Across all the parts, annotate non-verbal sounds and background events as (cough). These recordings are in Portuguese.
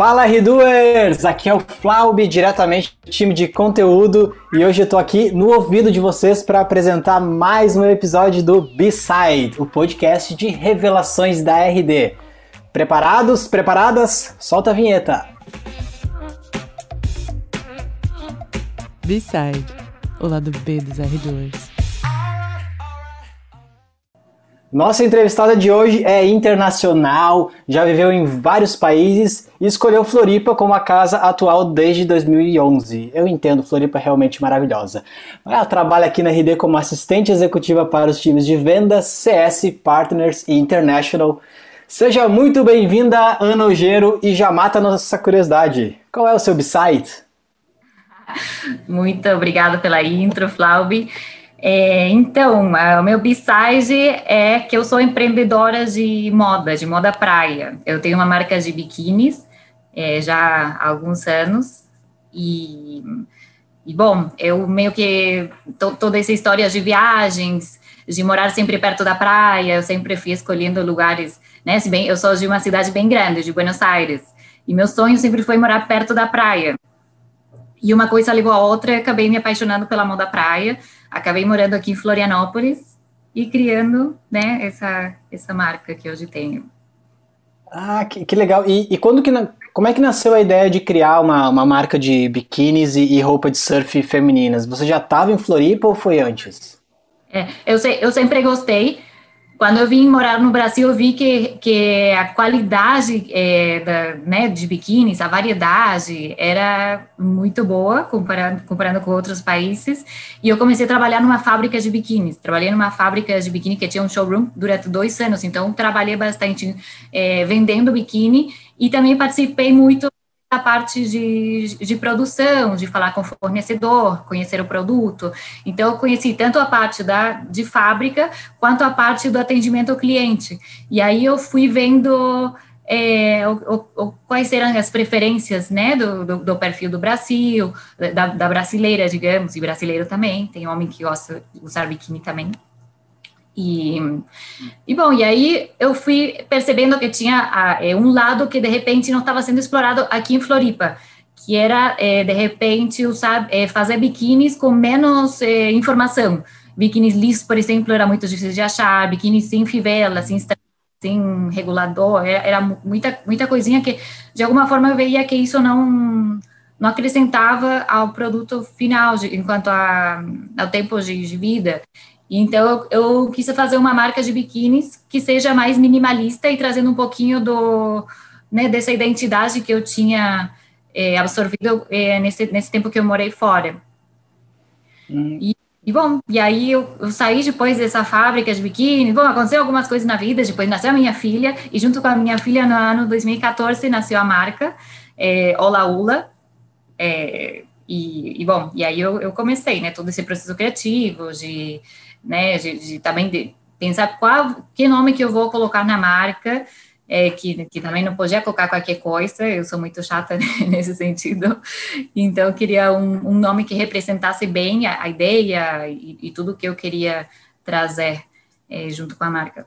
Fala Redoers! Aqui é o Flaub, diretamente do time de conteúdo, e hoje eu tô aqui no ouvido de vocês para apresentar mais um episódio do B-Side, o podcast de revelações da RD. Preparados? Preparadas? Solta a vinheta! B-Side, o lado B dos R2. Nossa entrevistada de hoje é internacional, já viveu em vários países e escolheu Floripa como a casa atual desde 2011. Eu entendo, Floripa é realmente maravilhosa. Ela trabalha aqui na RD como assistente executiva para os times de vendas, CS, Partners e International. Seja muito bem-vinda, Ana Ogeiro, e já mata nossa curiosidade. Qual é o seu site? Muito obrigada pela intro, Flaubi. É, então, o meu B-side é que eu sou empreendedora de moda, de moda praia. Eu tenho uma marca de biquínis é, já há alguns anos e, e bom, eu meio que toda essa história de viagens, de morar sempre perto da praia, eu sempre fui escolhendo lugares, né? Se bem, eu sou de uma cidade bem grande, de Buenos Aires, e meu sonho sempre foi morar perto da praia. E uma coisa levou a outra, acabei me apaixonando pela moda praia acabei morando aqui em Florianópolis e criando né, essa, essa marca que hoje tenho. Ah, que, que legal. E, e, quando que, como é que nasceu a ideia de criar uma, uma marca de biquínis e, e roupa de surf femininas? Você já estava em Floripa ou foi antes? É, eu, sei, eu sempre gostei, quando eu vim morar no Brasil, eu vi que, que a qualidade é, da, né, de biquínis, a variedade, era muito boa comparando, comparando com outros países. E eu comecei a trabalhar numa fábrica de biquínis. Trabalhei numa fábrica de biquíni que tinha um showroom durante dois anos. Então, trabalhei bastante é, vendendo biquíni e também participei muito a parte de, de produção, de falar com o fornecedor, conhecer o produto. Então, eu conheci tanto a parte da, de fábrica quanto a parte do atendimento ao cliente. E aí eu fui vendo é, o, o, quais eram as preferências né, do, do, do perfil do Brasil, da, da, brasileira, digamos, e brasileiro também. Tem homem que gosta de usar biquíni também. E, e bom, e aí eu fui percebendo que tinha é, um lado que de repente não estava sendo explorado aqui em Floripa, que era é, de repente usar, é, fazer biquínis com menos é, informação. Biquínis lisos, por exemplo, era muito difícil de achar, biquínis sem fivela, sem, sem regulador, era, era muita, muita coisinha que de alguma forma eu veia que isso não não acrescentava ao produto final, de, enquanto a, ao tempo de, de vida. Então, eu, eu, quis fazer uma marca de biquínis que seja mais minimalista e trazendo um pouquinho do, né, dessa identidade que eu tinha é, absorvido é, nesse, nesse tempo que eu morei fora. Hum. E, e, bom, e aí eu, eu, saí depois dessa fábrica de biquíni, bom, aconteceu algumas coisas na vida, depois nasceu a minha filha, e junto com a minha filha, no ano 2014, nasceu a marca é, Ola Ula, é, e, e, bom, e aí eu, eu comecei, né, todo esse processo criativo de né, de, de também de pensar qual, que nome que eu vou colocar na marca, é, que, que também não podia colocar qualquer coisa, eu sou muito chata (laughs) nesse sentido, então eu queria um, um nome que representasse bem a, a ideia e, e, tudo que eu queria trazer é, junto com a marca.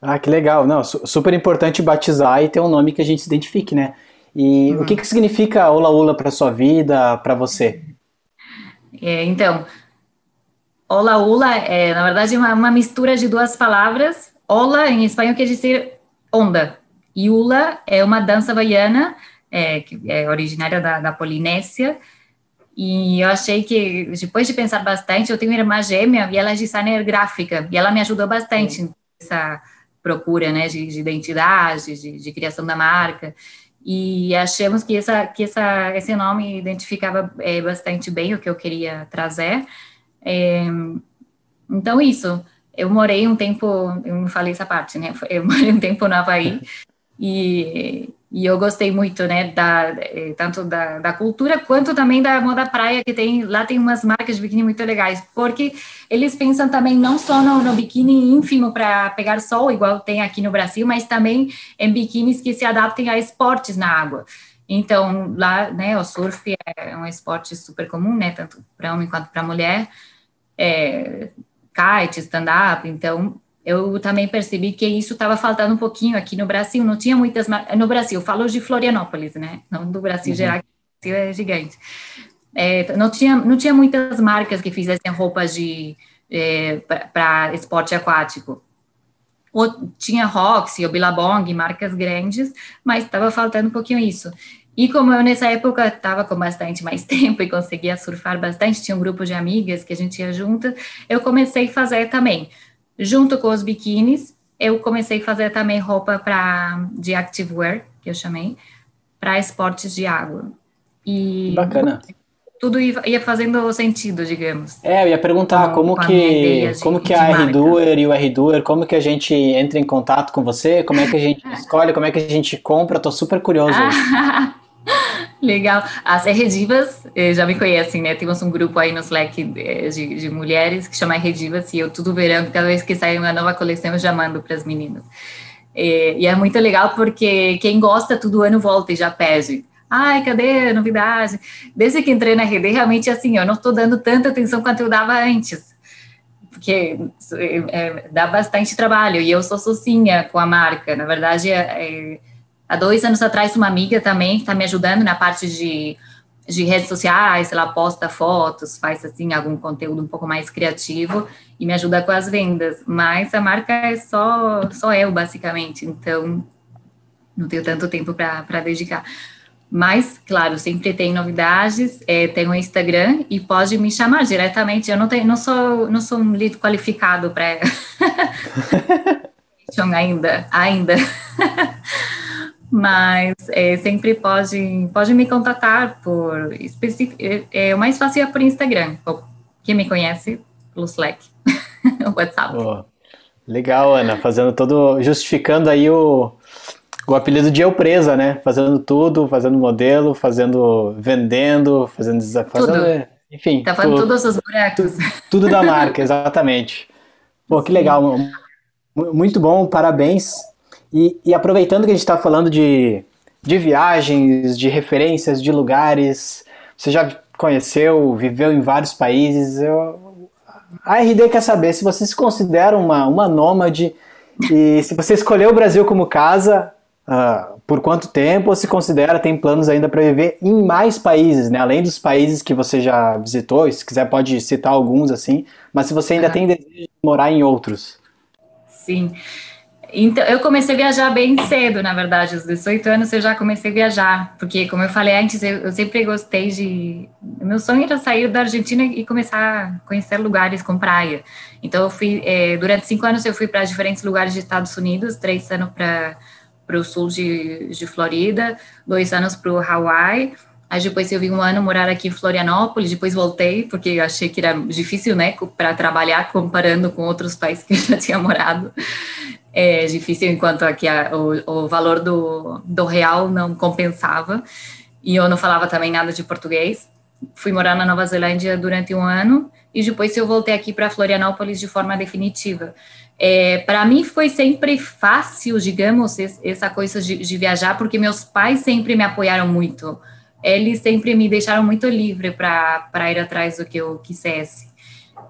Ah, que legal, não, super importante batizar e ter um nome que a gente se identifique, né? E uhum. o que, que significa Ola Ola para sua vida, para você? É, então, Ola Ula é, na verdade, uma, uma mistura de duas palavras. Ola, em espanhol, quer dizer onda. E Ula é uma dança baiana, é, que é originária da, da Polinésia. E eu achei que, depois de pensar bastante, eu tenho uma irmã gêmea e ela é designer gráfica. E ela me ajudou bastante nessa procura né, de, de identidade, de, de, criação da marca. E achamos que, essa, que essa, esse nome identificava é, bastante bem o que eu queria trazer. É, então, isso. Eu morei um tempo, eu não falei essa parte, né? Eu morei um tempo no Havaí (laughs) e, e eu gostei muito, né? Da, é, tanto da, da cultura quanto também da moda praia, que tem lá tem umas marcas de biquíni muito legais, porque eles pensam também não só no, no biquíni ínfimo para pegar sol, igual tem aqui no Brasil, mas também em biquínis que se adaptem a esportes na água. Então, lá, né, o surf é um esporte super comum, né, tanto para homem quanto para mulher é, kite, stand-up, então eu também percebi que isso estava faltando um pouquinho aqui no Brasil. Não tinha muitas no Brasil. Falo de Florianópolis, né? Não do Brasil uhum. geral, que é gigante. É, não tinha não tinha muitas marcas que fizessem roupas de é, para esporte aquático. Ou tinha Roxy ou Billabong, marcas grandes, mas estava faltando um pouquinho isso. E como eu nessa época estava com bastante mais (laughs) tempo e conseguia surfar bastante, tinha um grupo de amigas que a gente ia junto, eu comecei a fazer também Junto com os biquínis, eu comecei a fazer também roupa para de activewear, que eu chamei, para esportes de água. E Bacana. Tudo ia fazendo sentido, digamos. É, eu ia perguntar como, como que, de, como que a R-Doer e o R-Doer, como que a gente entra em contato com você, como é que a gente (laughs) escolhe, como é que a gente compra, tô super curioso. (laughs) Legal. As Redivas eh, já me conhecem, né? Temos um grupo aí no Slack eh, de, de mulheres que chama Redivas e eu tudo verão, cada vez que sai uma nova coleção eu já mando para as meninas. E, e, é muito legal porque quem gosta todo ano volta e já pede. Ai, cadê a novidade? Desde que entrei na rede, realmente assim, eu não estou dando tanta atenção quanto eu dava antes. Porque é, dá bastante trabalho e eu sou sozinha com a marca. Na verdade, é, é Há dois anos atrás, uma amiga também está me ajudando na parte de, de redes sociais, ela posta fotos, faz assim algum conteúdo um pouco mais criativo e me ajuda com as vendas. Mas a marca é só, só eu, basicamente, então não tenho tanto tempo para dedicar. Mas, claro, sempre tem novidades, é, tem o um Instagram e pode me chamar diretamente. Eu não, tenho, não, sou, não sou um lead qualificado para. (laughs) (laughs) ainda, ainda (laughs) mas é, sempre pode, pode me contatar por específico. É, é, o mais fácil é por Instagram. Quem me conhece, pelo Slack, (laughs) o WhatsApp. Oh, legal, Ana, fazendo todo. justificando aí o, o apelido de eu presa, né? Fazendo tudo, fazendo modelo, fazendo. vendendo, fazendo. É, enfim. Tá fazendo todos os buracos. Tudo, (laughs) tudo da marca, exatamente. Pô, que legal. Muito bom, parabéns. E, e aproveitando que a gente está falando de, de viagens, de referências, de lugares, você já conheceu, viveu em vários países. Eu, a RD quer saber se você se considera uma, uma nômade e se você escolheu o Brasil como casa, uh, por quanto tempo, ou se considera, tem planos ainda para viver em mais países, né? Além dos países que você já visitou, se quiser pode citar alguns assim, mas se você ainda tem desejo de morar em outros. Sim. Então, eu comecei a viajar bem cedo, na verdade, aos 18 anos eu já comecei a viajar, porque, como eu falei antes, eu, eu sempre gostei de. Meu sonho era sair da Argentina e começar a conhecer lugares com praia. Então, eu fui, é, durante cinco anos, eu fui para diferentes lugares dos Estados Unidos, três anos para o sul de, de Florida, dois anos para o Hawaii. Aí depois eu vim um ano morar aqui em Florianópolis, depois voltei, porque eu achei que era difícil, né, para trabalhar comparando com outros países que eu já tinha morado é difícil enquanto aqui a, o, o valor do, do real não compensava e eu não falava também nada de português. Fui morar na Nova Zelândia durante um ano e depois eu voltei aqui para Florianópolis de forma definitiva. É, para mim foi sempre fácil, digamos, essa coisa de, de, viajar, porque meus pais sempre me apoiaram muito. Eles sempre me deixaram muito livre para ir atrás do que eu quisesse.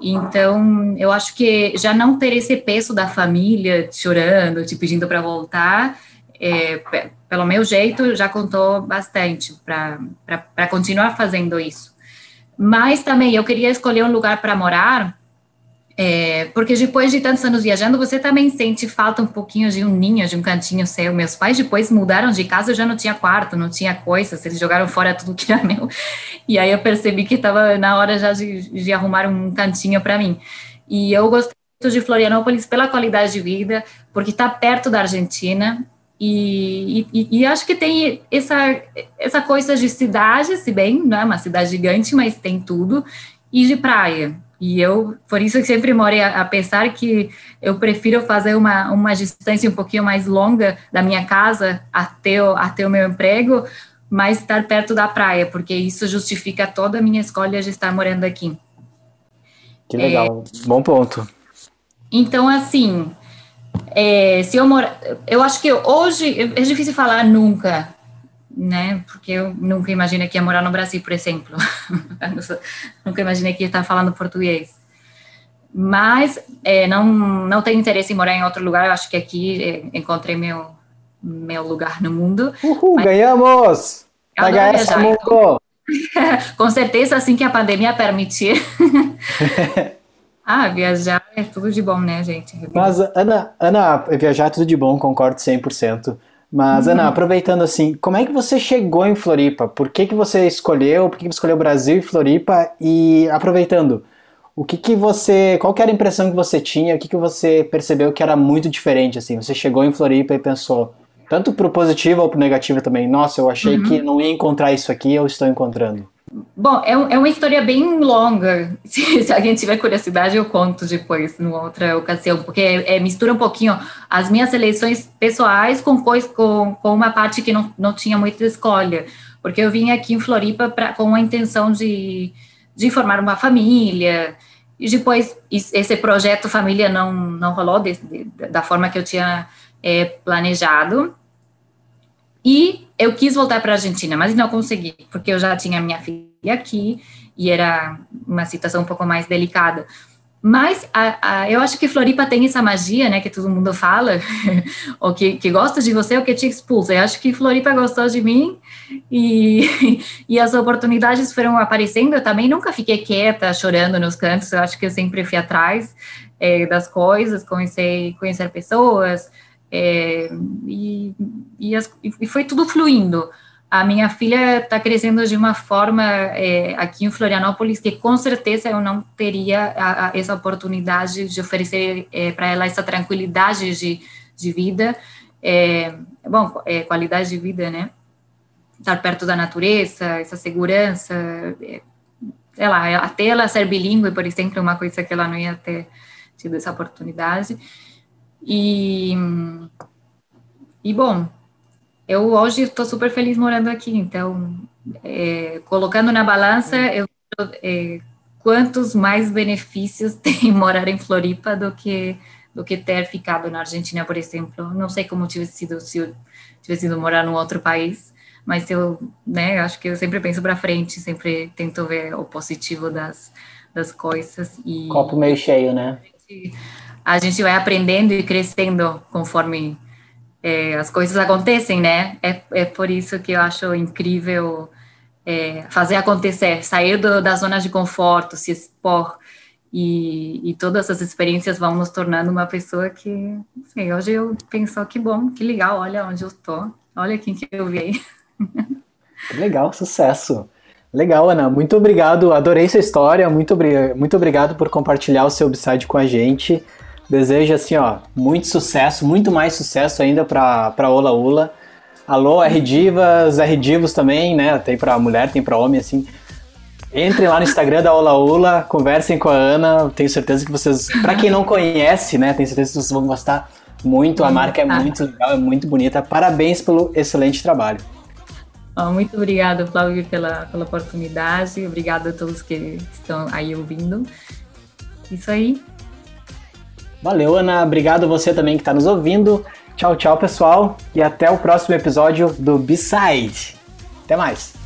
Então, eu acho que já não ter esse peso da família chorando, te pedindo para voltar, é, pelo meu jeito, já contou bastante para continuar fazendo isso. Mas também eu queria escolher um lugar para morar é, porque depois de tantos anos viajando, você também sente falta um pouquinho de um ninho, de um cantinho seu. Meus pais depois mudaram de casa, eu já não tinha quarto, não tinha coisas, eles jogaram fora tudo que era meu. E aí eu percebi que estava na hora já de, de arrumar um cantinho para mim. E eu gostei muito de Florianópolis pela qualidade de vida, porque está perto da Argentina. E, e, e, acho que tem essa, essa coisa de cidade, se bem não é uma cidade gigante, mas tem tudo, e de praia. E eu, por isso que sempre morei a, a, pensar que eu prefiro fazer uma, uma distância um pouquinho mais longa da minha casa até o, até o meu emprego, mas estar perto da praia, porque isso justifica toda a minha escolha de estar morando aqui. Que legal, é, bom ponto. Então, assim, é, se eu morar, eu acho que hoje é difícil falar nunca, né? Porque eu nunca imaginei que ia morar no Brasil, por exemplo. (laughs) nunca imaginei que ia estar falando português. Mas é, não, não tenho interesse em morar em outro lugar. Eu acho que aqui é, encontrei meu, meu lugar no mundo. Uhul, Mas, ganhamos! HS mundo! (laughs) Com certeza, assim que a pandemia permitir. (laughs) ah, viajar é tudo de bom, né, gente? Mas, Ana, Ana, viajar é tudo de bom, concordo 100%. Mas, uhum. Ana, aproveitando assim, como é que você chegou em Floripa? Por que, que você escolheu? Por que, que você escolheu Brasil e Floripa? E aproveitando, o que, que você. Qual que era a impressão que você tinha? O que, que você percebeu que era muito diferente? Assim, você chegou em Floripa e pensou, tanto pro positivo ou pro negativo também. Nossa, eu achei uhum. que não ia encontrar isso aqui, eu estou encontrando. Bom, é, é uma história bem longa. (laughs) Se, se, alguém tiver curiosidade, eu conto depois, numa outra ocasião, porque é, é, mistura um pouquinho as minhas eleições pessoais com, coisa, com, com uma parte que não, não tinha muita escolha. Porque eu vim aqui em Floripa pra, com a intenção de, de formar uma família, e depois esse projeto família não, não rolou de, de, da forma que eu tinha é, planejado. E eu quis voltar para a Argentina, mas não consegui, porque eu já tinha minha filha aqui e era uma situação um pouco mais delicada. Mas a, a, eu acho que Floripa tem essa magia, né, que todo mundo fala, (laughs) ou que, que gosta de você ou que te expulsa. Eu acho que Floripa gostou de mim e, (laughs) e as oportunidades foram aparecendo. Eu também nunca fiquei quieta, chorando nos cantos. Eu acho que eu sempre fui atrás é, das coisas, comecei a conhecer pessoas, é, e, e, as, e, foi tudo fluindo. A minha filha está crescendo de uma forma é, aqui em Florianópolis que com certeza eu não teria a, a, essa oportunidade de oferecer é, para ela essa tranquilidade de, de vida, é, bom, é, qualidade de vida, né? Estar perto da natureza, essa segurança, é, sei lá, até ela ser bilíngue, por exemplo, é uma coisa que ela não ia ter tido essa oportunidade. E, e bom, eu hoje estou super feliz morando aqui, então, é, colocando na balança, eu é, quantos mais benefícios (laughs) tem morar em Floripa do que do que ter ficado na Argentina, por exemplo. Não sei como tivesse sido se eu tivesse sido morar num outro país, mas eu, né, acho que eu sempre penso para frente, sempre tento ver o positivo das, das coisas e copo meio cheio, né? a gente vai aprendendo e crescendo conforme é, as coisas acontecem, né? É, é por isso que eu acho incrível é, fazer acontecer, sair do, da zona de conforto, se expor. E, e, todas essas experiências vão nos tornando uma pessoa que, sei, hoje eu penso, que bom, que legal, olha onde eu estou, olha quem que eu vi aí. (laughs) Legal, sucesso. Legal, Ana. Muito obrigado. Adorei sua história. Muito, muito obrigado por compartilhar o seu upside com a gente. Desejo assim, ó, muito sucesso, muito mais sucesso ainda para para Ola Ula. Alô, R Divas, R Divos também, né? Tem para mulher, tem para homem assim. Entrem lá no Instagram da Ola Ula, conversem com a Ana. Tenho certeza que vocês, para quem não conhece, né, tenho certeza que vocês vão gostar muito. A marca é muito legal, é muito bonita. Parabéns pelo excelente trabalho. muito obrigada, Flávio, pela, pela oportunidade. Obrigada a todos que estão aí ouvindo. Isso aí. Valeu, Ana. Obrigado você também que está nos ouvindo. Tchau, tchau, pessoal. E até o próximo episódio do B-Side. Até mais.